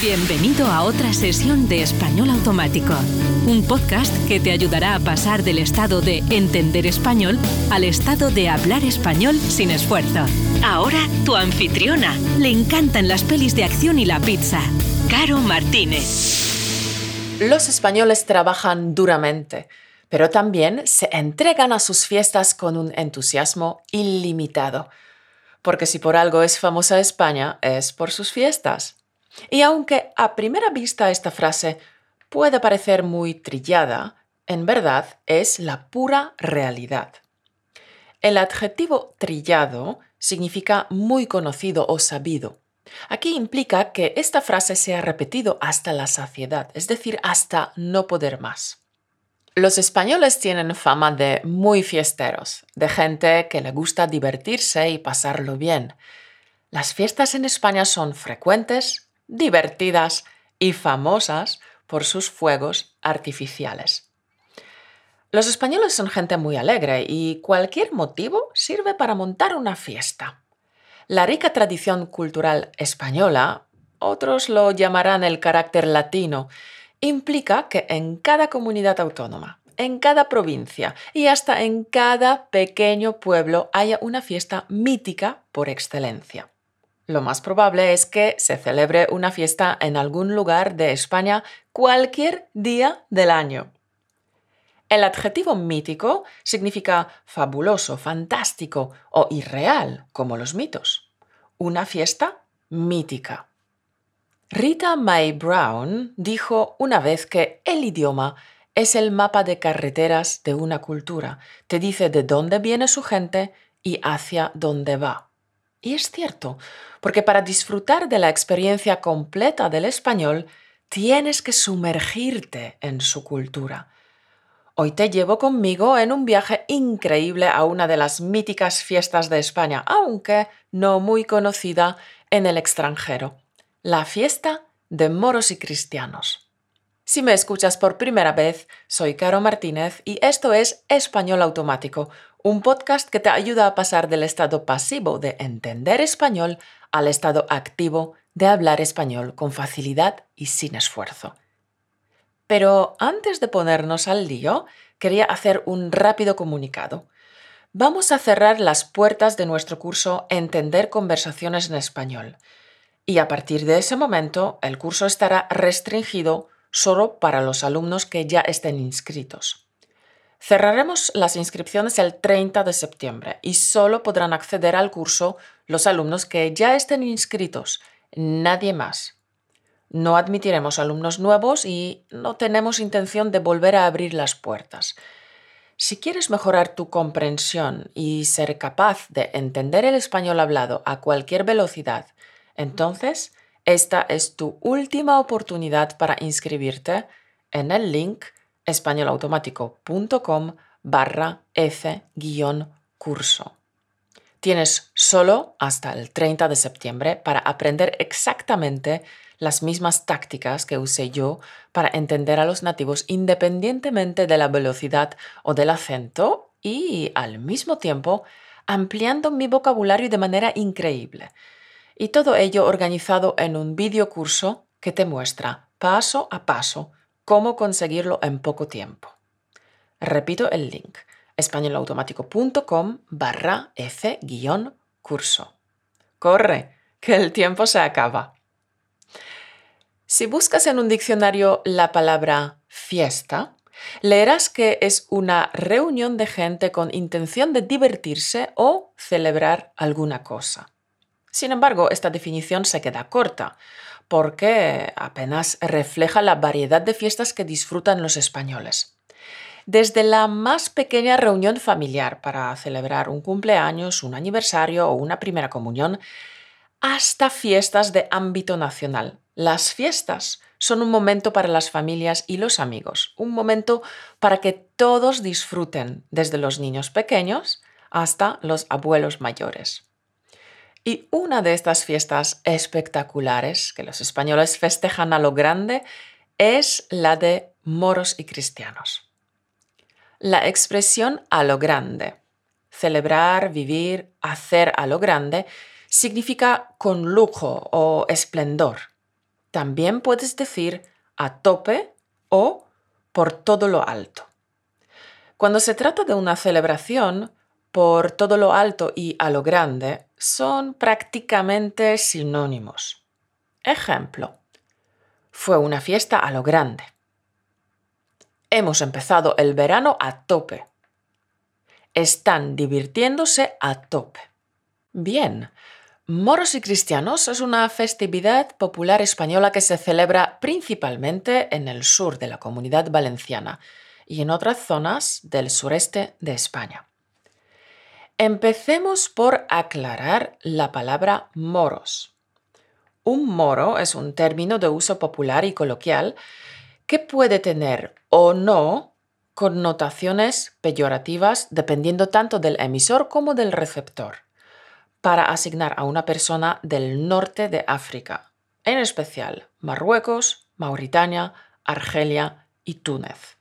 Bienvenido a otra sesión de Español Automático, un podcast que te ayudará a pasar del estado de entender español al estado de hablar español sin esfuerzo. Ahora tu anfitriona. Le encantan las pelis de acción y la pizza. Caro Martínez. Los españoles trabajan duramente, pero también se entregan a sus fiestas con un entusiasmo ilimitado. Porque si por algo es famosa España, es por sus fiestas. Y aunque a primera vista esta frase puede parecer muy trillada, en verdad es la pura realidad. El adjetivo trillado significa muy conocido o sabido. Aquí implica que esta frase se ha repetido hasta la saciedad, es decir, hasta no poder más. Los españoles tienen fama de muy fiesteros, de gente que le gusta divertirse y pasarlo bien. Las fiestas en España son frecuentes, divertidas y famosas por sus fuegos artificiales. Los españoles son gente muy alegre y cualquier motivo sirve para montar una fiesta. La rica tradición cultural española, otros lo llamarán el carácter latino, implica que en cada comunidad autónoma, en cada provincia y hasta en cada pequeño pueblo haya una fiesta mítica por excelencia. Lo más probable es que se celebre una fiesta en algún lugar de España cualquier día del año. El adjetivo mítico significa fabuloso, fantástico o irreal, como los mitos. Una fiesta mítica. Rita Mae Brown dijo una vez que el idioma es el mapa de carreteras de una cultura. Te dice de dónde viene su gente y hacia dónde va. Y es cierto, porque para disfrutar de la experiencia completa del español tienes que sumergirte en su cultura. Hoy te llevo conmigo en un viaje increíble a una de las míticas fiestas de España, aunque no muy conocida en el extranjero, la fiesta de moros y cristianos. Si me escuchas por primera vez, soy Caro Martínez y esto es Español Automático, un podcast que te ayuda a pasar del estado pasivo de entender español al estado activo de hablar español con facilidad y sin esfuerzo. Pero antes de ponernos al lío, quería hacer un rápido comunicado. Vamos a cerrar las puertas de nuestro curso Entender conversaciones en español. Y a partir de ese momento, el curso estará restringido solo para los alumnos que ya estén inscritos. Cerraremos las inscripciones el 30 de septiembre y solo podrán acceder al curso los alumnos que ya estén inscritos, nadie más. No admitiremos alumnos nuevos y no tenemos intención de volver a abrir las puertas. Si quieres mejorar tu comprensión y ser capaz de entender el español hablado a cualquier velocidad, entonces esta es tu última oportunidad para inscribirte en el link españolautomático.com barra F-curso. Tienes solo hasta el 30 de septiembre para aprender exactamente las mismas tácticas que usé yo para entender a los nativos independientemente de la velocidad o del acento y al mismo tiempo ampliando mi vocabulario de manera increíble. Y todo ello organizado en un video curso que te muestra paso a paso cómo conseguirlo en poco tiempo. Repito el link, españolautomático.com barra F-curso. Corre, que el tiempo se acaba. Si buscas en un diccionario la palabra fiesta, leerás que es una reunión de gente con intención de divertirse o celebrar alguna cosa. Sin embargo, esta definición se queda corta, porque apenas refleja la variedad de fiestas que disfrutan los españoles. Desde la más pequeña reunión familiar para celebrar un cumpleaños, un aniversario o una primera comunión, hasta fiestas de ámbito nacional. Las fiestas son un momento para las familias y los amigos, un momento para que todos disfruten, desde los niños pequeños hasta los abuelos mayores. Y una de estas fiestas espectaculares que los españoles festejan a lo grande es la de moros y cristianos. La expresión a lo grande, celebrar, vivir, hacer a lo grande, significa con lujo o esplendor. También puedes decir a tope o por todo lo alto. Cuando se trata de una celebración, por todo lo alto y a lo grande son prácticamente sinónimos. Ejemplo. Fue una fiesta a lo grande. Hemos empezado el verano a tope. Están divirtiéndose a tope. Bien, Moros y Cristianos es una festividad popular española que se celebra principalmente en el sur de la comunidad valenciana y en otras zonas del sureste de España. Empecemos por aclarar la palabra moros. Un moro es un término de uso popular y coloquial que puede tener o no connotaciones peyorativas dependiendo tanto del emisor como del receptor para asignar a una persona del norte de África, en especial Marruecos, Mauritania, Argelia y Túnez.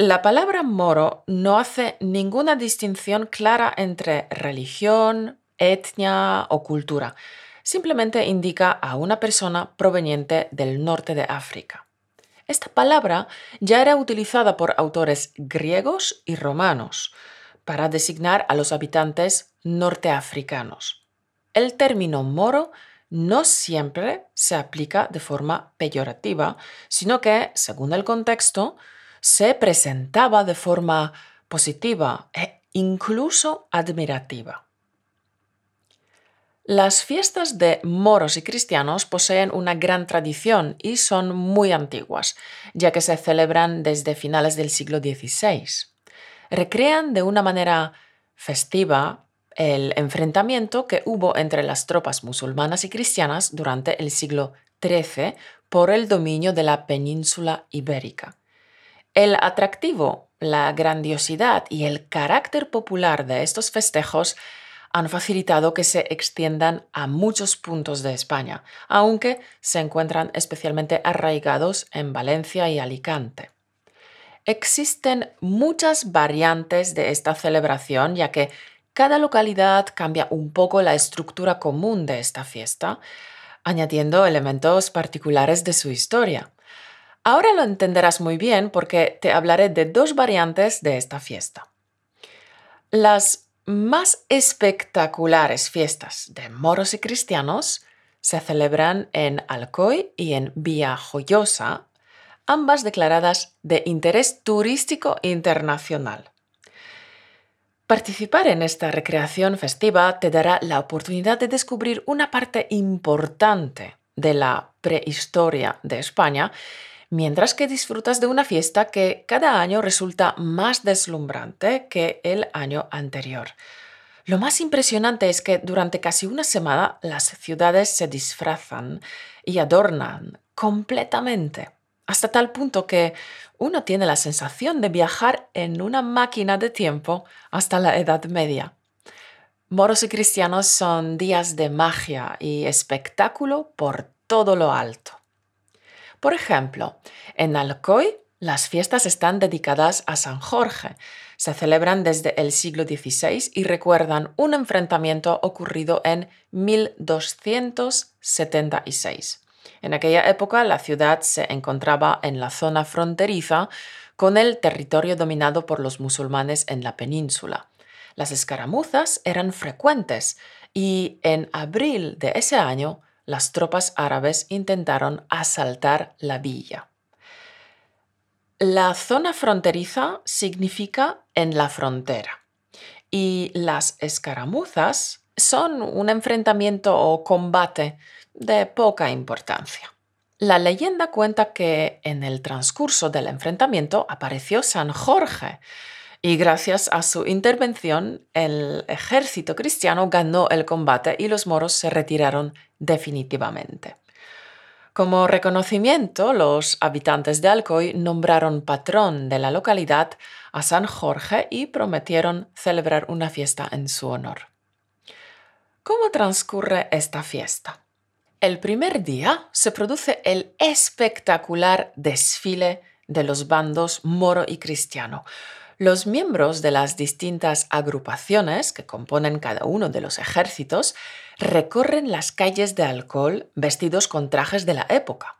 La palabra moro no hace ninguna distinción clara entre religión, etnia o cultura. Simplemente indica a una persona proveniente del norte de África. Esta palabra ya era utilizada por autores griegos y romanos para designar a los habitantes norteafricanos. El término moro no siempre se aplica de forma peyorativa, sino que, según el contexto, se presentaba de forma positiva e incluso admirativa. Las fiestas de moros y cristianos poseen una gran tradición y son muy antiguas, ya que se celebran desde finales del siglo XVI. Recrean de una manera festiva el enfrentamiento que hubo entre las tropas musulmanas y cristianas durante el siglo XIII por el dominio de la península ibérica. El atractivo, la grandiosidad y el carácter popular de estos festejos han facilitado que se extiendan a muchos puntos de España, aunque se encuentran especialmente arraigados en Valencia y Alicante. Existen muchas variantes de esta celebración, ya que cada localidad cambia un poco la estructura común de esta fiesta, añadiendo elementos particulares de su historia. Ahora lo entenderás muy bien porque te hablaré de dos variantes de esta fiesta. Las más espectaculares fiestas de moros y cristianos se celebran en Alcoy y en Joyosa, ambas declaradas de interés turístico internacional. Participar en esta recreación festiva te dará la oportunidad de descubrir una parte importante de la prehistoria de España, mientras que disfrutas de una fiesta que cada año resulta más deslumbrante que el año anterior. Lo más impresionante es que durante casi una semana las ciudades se disfrazan y adornan completamente hasta tal punto que uno tiene la sensación de viajar en una máquina de tiempo hasta la Edad Media. Moros y cristianos son días de magia y espectáculo por todo lo alto. Por ejemplo, en Alcoy las fiestas están dedicadas a San Jorge. Se celebran desde el siglo XVI y recuerdan un enfrentamiento ocurrido en 1276. En aquella época la ciudad se encontraba en la zona fronteriza con el territorio dominado por los musulmanes en la península. Las escaramuzas eran frecuentes y en abril de ese año las tropas árabes intentaron asaltar la villa. La zona fronteriza significa en la frontera y las escaramuzas son un enfrentamiento o combate de poca importancia. La leyenda cuenta que en el transcurso del enfrentamiento apareció San Jorge y gracias a su intervención el ejército cristiano ganó el combate y los moros se retiraron definitivamente. Como reconocimiento, los habitantes de Alcoy nombraron patrón de la localidad a San Jorge y prometieron celebrar una fiesta en su honor. ¿Cómo transcurre esta fiesta? El primer día se produce el espectacular desfile de los bandos moro y cristiano. Los miembros de las distintas agrupaciones que componen cada uno de los ejércitos recorren las calles de alcohol vestidos con trajes de la época.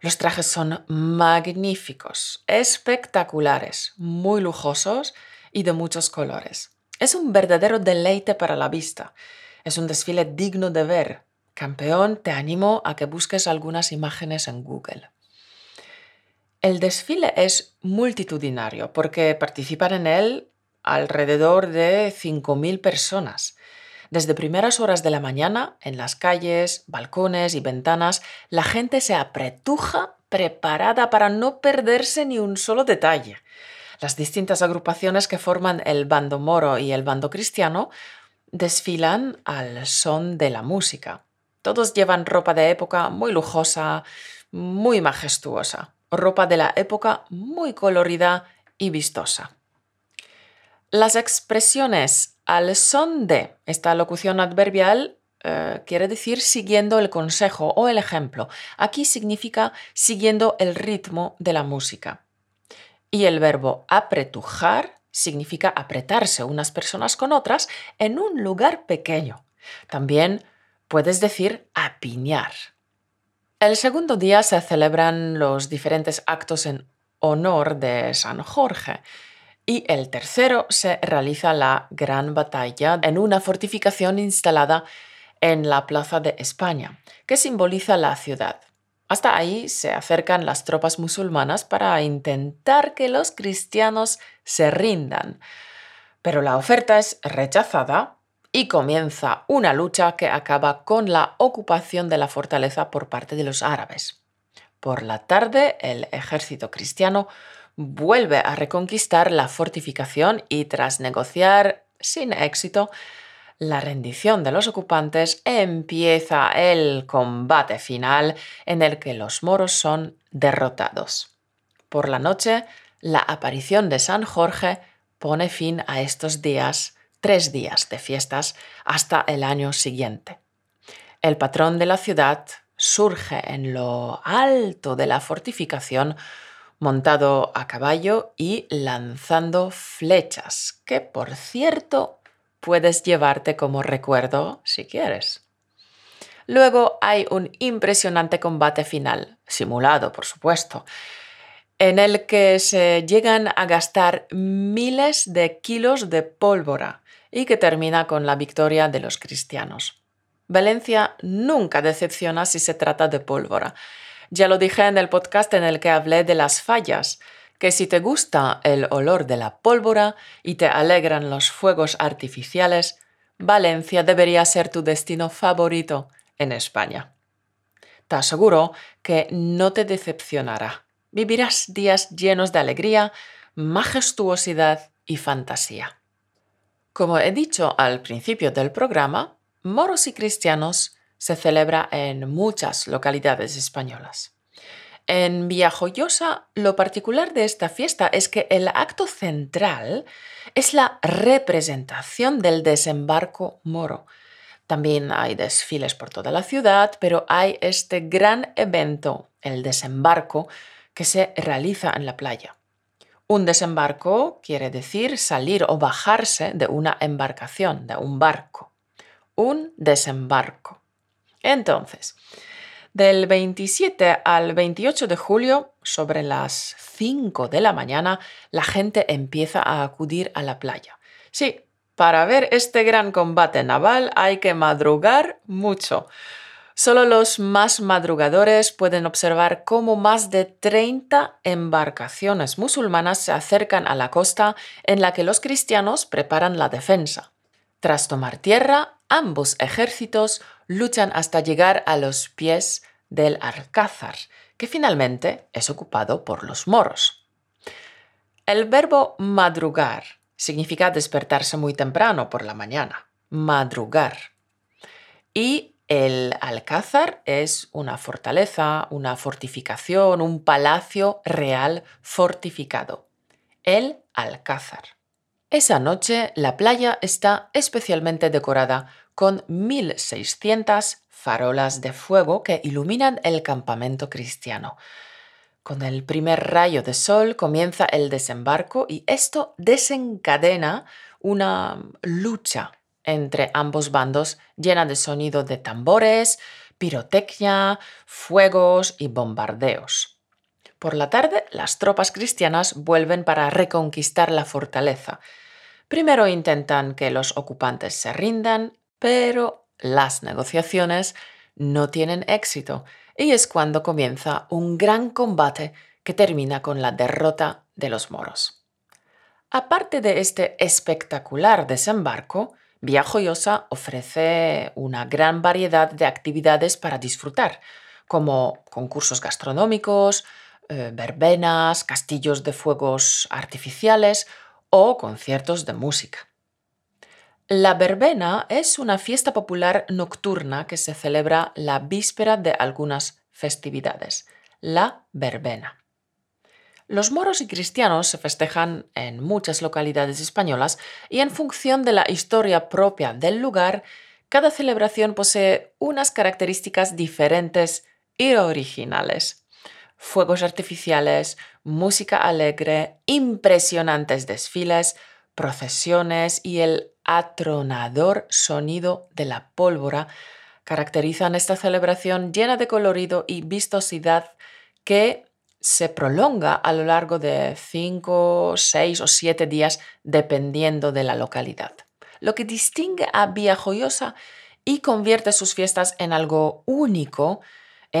Los trajes son magníficos, espectaculares, muy lujosos y de muchos colores. Es un verdadero deleite para la vista. Es un desfile digno de ver. Campeón, te animo a que busques algunas imágenes en Google. El desfile es multitudinario porque participan en él alrededor de 5.000 personas. Desde primeras horas de la mañana, en las calles, balcones y ventanas, la gente se apretuja preparada para no perderse ni un solo detalle. Las distintas agrupaciones que forman el bando moro y el bando cristiano desfilan al son de la música. Todos llevan ropa de época muy lujosa, muy majestuosa ropa de la época muy colorida y vistosa. Las expresiones al son de esta locución adverbial eh, quiere decir siguiendo el consejo o el ejemplo. Aquí significa siguiendo el ritmo de la música. Y el verbo apretujar significa apretarse unas personas con otras en un lugar pequeño. También puedes decir apiñar. El segundo día se celebran los diferentes actos en honor de San Jorge y el tercero se realiza la gran batalla en una fortificación instalada en la Plaza de España, que simboliza la ciudad. Hasta ahí se acercan las tropas musulmanas para intentar que los cristianos se rindan. Pero la oferta es rechazada y comienza una lucha que acaba con la ocupación de la fortaleza por parte de los árabes. Por la tarde, el ejército cristiano vuelve a reconquistar la fortificación y tras negociar sin éxito la rendición de los ocupantes, empieza el combate final en el que los moros son derrotados. Por la noche, la aparición de San Jorge pone fin a estos días tres días de fiestas hasta el año siguiente. El patrón de la ciudad surge en lo alto de la fortificación montado a caballo y lanzando flechas, que por cierto puedes llevarte como recuerdo si quieres. Luego hay un impresionante combate final, simulado por supuesto, en el que se llegan a gastar miles de kilos de pólvora y que termina con la victoria de los cristianos. Valencia nunca decepciona si se trata de pólvora. Ya lo dije en el podcast en el que hablé de las fallas, que si te gusta el olor de la pólvora y te alegran los fuegos artificiales, Valencia debería ser tu destino favorito en España. Te aseguro que no te decepcionará. Vivirás días llenos de alegría, majestuosidad y fantasía. Como he dicho al principio del programa, moros y cristianos se celebra en muchas localidades españolas. En Villajoyosa, lo particular de esta fiesta es que el acto central es la representación del desembarco moro. También hay desfiles por toda la ciudad, pero hay este gran evento, el desembarco, que se realiza en la playa. Un desembarco quiere decir salir o bajarse de una embarcación, de un barco. Un desembarco. Entonces, del 27 al 28 de julio, sobre las 5 de la mañana, la gente empieza a acudir a la playa. Sí, para ver este gran combate naval hay que madrugar mucho. Solo los más madrugadores pueden observar cómo más de 30 embarcaciones musulmanas se acercan a la costa en la que los cristianos preparan la defensa. Tras tomar tierra, ambos ejércitos luchan hasta llegar a los pies del Alcázar, que finalmente es ocupado por los moros. El verbo madrugar significa despertarse muy temprano por la mañana, madrugar. Y el alcázar es una fortaleza, una fortificación, un palacio real fortificado. El alcázar. Esa noche la playa está especialmente decorada con 1.600 farolas de fuego que iluminan el campamento cristiano. Con el primer rayo de sol comienza el desembarco y esto desencadena una lucha entre ambos bandos llena de sonido de tambores, pirotecnia, fuegos y bombardeos. Por la tarde, las tropas cristianas vuelven para reconquistar la fortaleza. Primero intentan que los ocupantes se rindan, pero las negociaciones no tienen éxito y es cuando comienza un gran combate que termina con la derrota de los moros. Aparte de este espectacular desembarco, Villajoyosa ofrece una gran variedad de actividades para disfrutar, como concursos gastronómicos, eh, verbenas, castillos de fuegos artificiales o conciertos de música. La verbena es una fiesta popular nocturna que se celebra la víspera de algunas festividades, la verbena. Los moros y cristianos se festejan en muchas localidades españolas y en función de la historia propia del lugar, cada celebración posee unas características diferentes y originales. Fuegos artificiales, música alegre, impresionantes desfiles, procesiones y el atronador sonido de la pólvora caracterizan esta celebración llena de colorido y vistosidad que se prolonga a lo largo de cinco, seis o siete días dependiendo de la localidad. Lo que distingue a Villajoyosa y convierte sus fiestas en algo único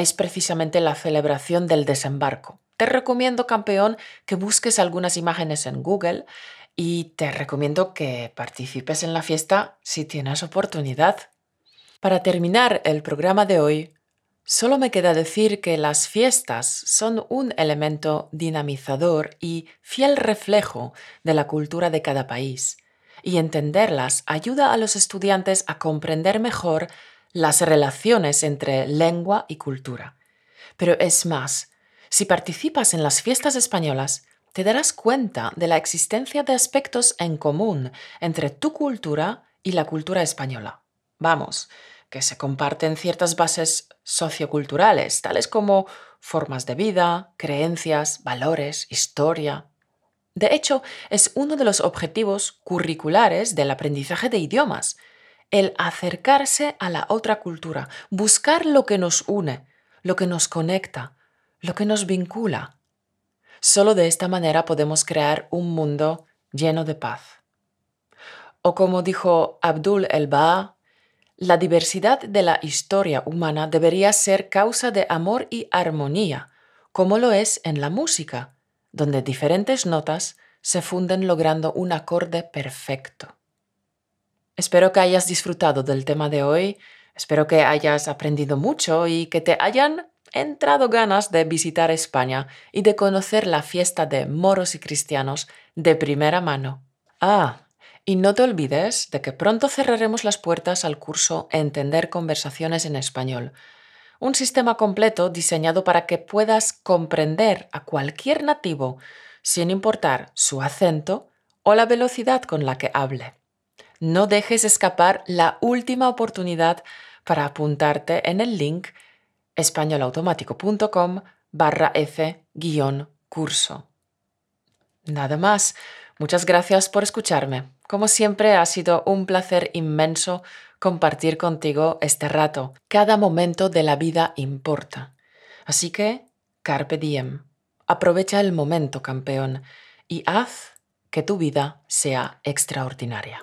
es precisamente la celebración del desembarco. Te recomiendo, campeón, que busques algunas imágenes en Google y te recomiendo que participes en la fiesta si tienes oportunidad. Para terminar el programa de hoy, solo me queda decir que las fiestas son un elemento dinamizador y fiel reflejo de la cultura de cada país, y entenderlas ayuda a los estudiantes a comprender mejor las relaciones entre lengua y cultura. Pero es más, si participas en las fiestas españolas, te darás cuenta de la existencia de aspectos en común entre tu cultura y la cultura española. Vamos, que se comparten ciertas bases socioculturales, tales como formas de vida, creencias, valores, historia. De hecho, es uno de los objetivos curriculares del aprendizaje de idiomas, el acercarse a la otra cultura, buscar lo que nos une, lo que nos conecta, lo que nos vincula. Solo de esta manera podemos crear un mundo lleno de paz. O como dijo Abdul el-Baha, la diversidad de la historia humana debería ser causa de amor y armonía, como lo es en la música, donde diferentes notas se funden logrando un acorde perfecto. Espero que hayas disfrutado del tema de hoy, espero que hayas aprendido mucho y que te hayan entrado ganas de visitar España y de conocer la fiesta de moros y cristianos de primera mano. Ah, y no te olvides de que pronto cerraremos las puertas al curso Entender conversaciones en español, un sistema completo diseñado para que puedas comprender a cualquier nativo sin importar su acento o la velocidad con la que hable. No dejes escapar la última oportunidad para apuntarte en el link españolautomático.com barra F-curso. Nada más. Muchas gracias por escucharme. Como siempre, ha sido un placer inmenso compartir contigo este rato. Cada momento de la vida importa. Así que, carpe diem. Aprovecha el momento, campeón, y haz que tu vida sea extraordinaria.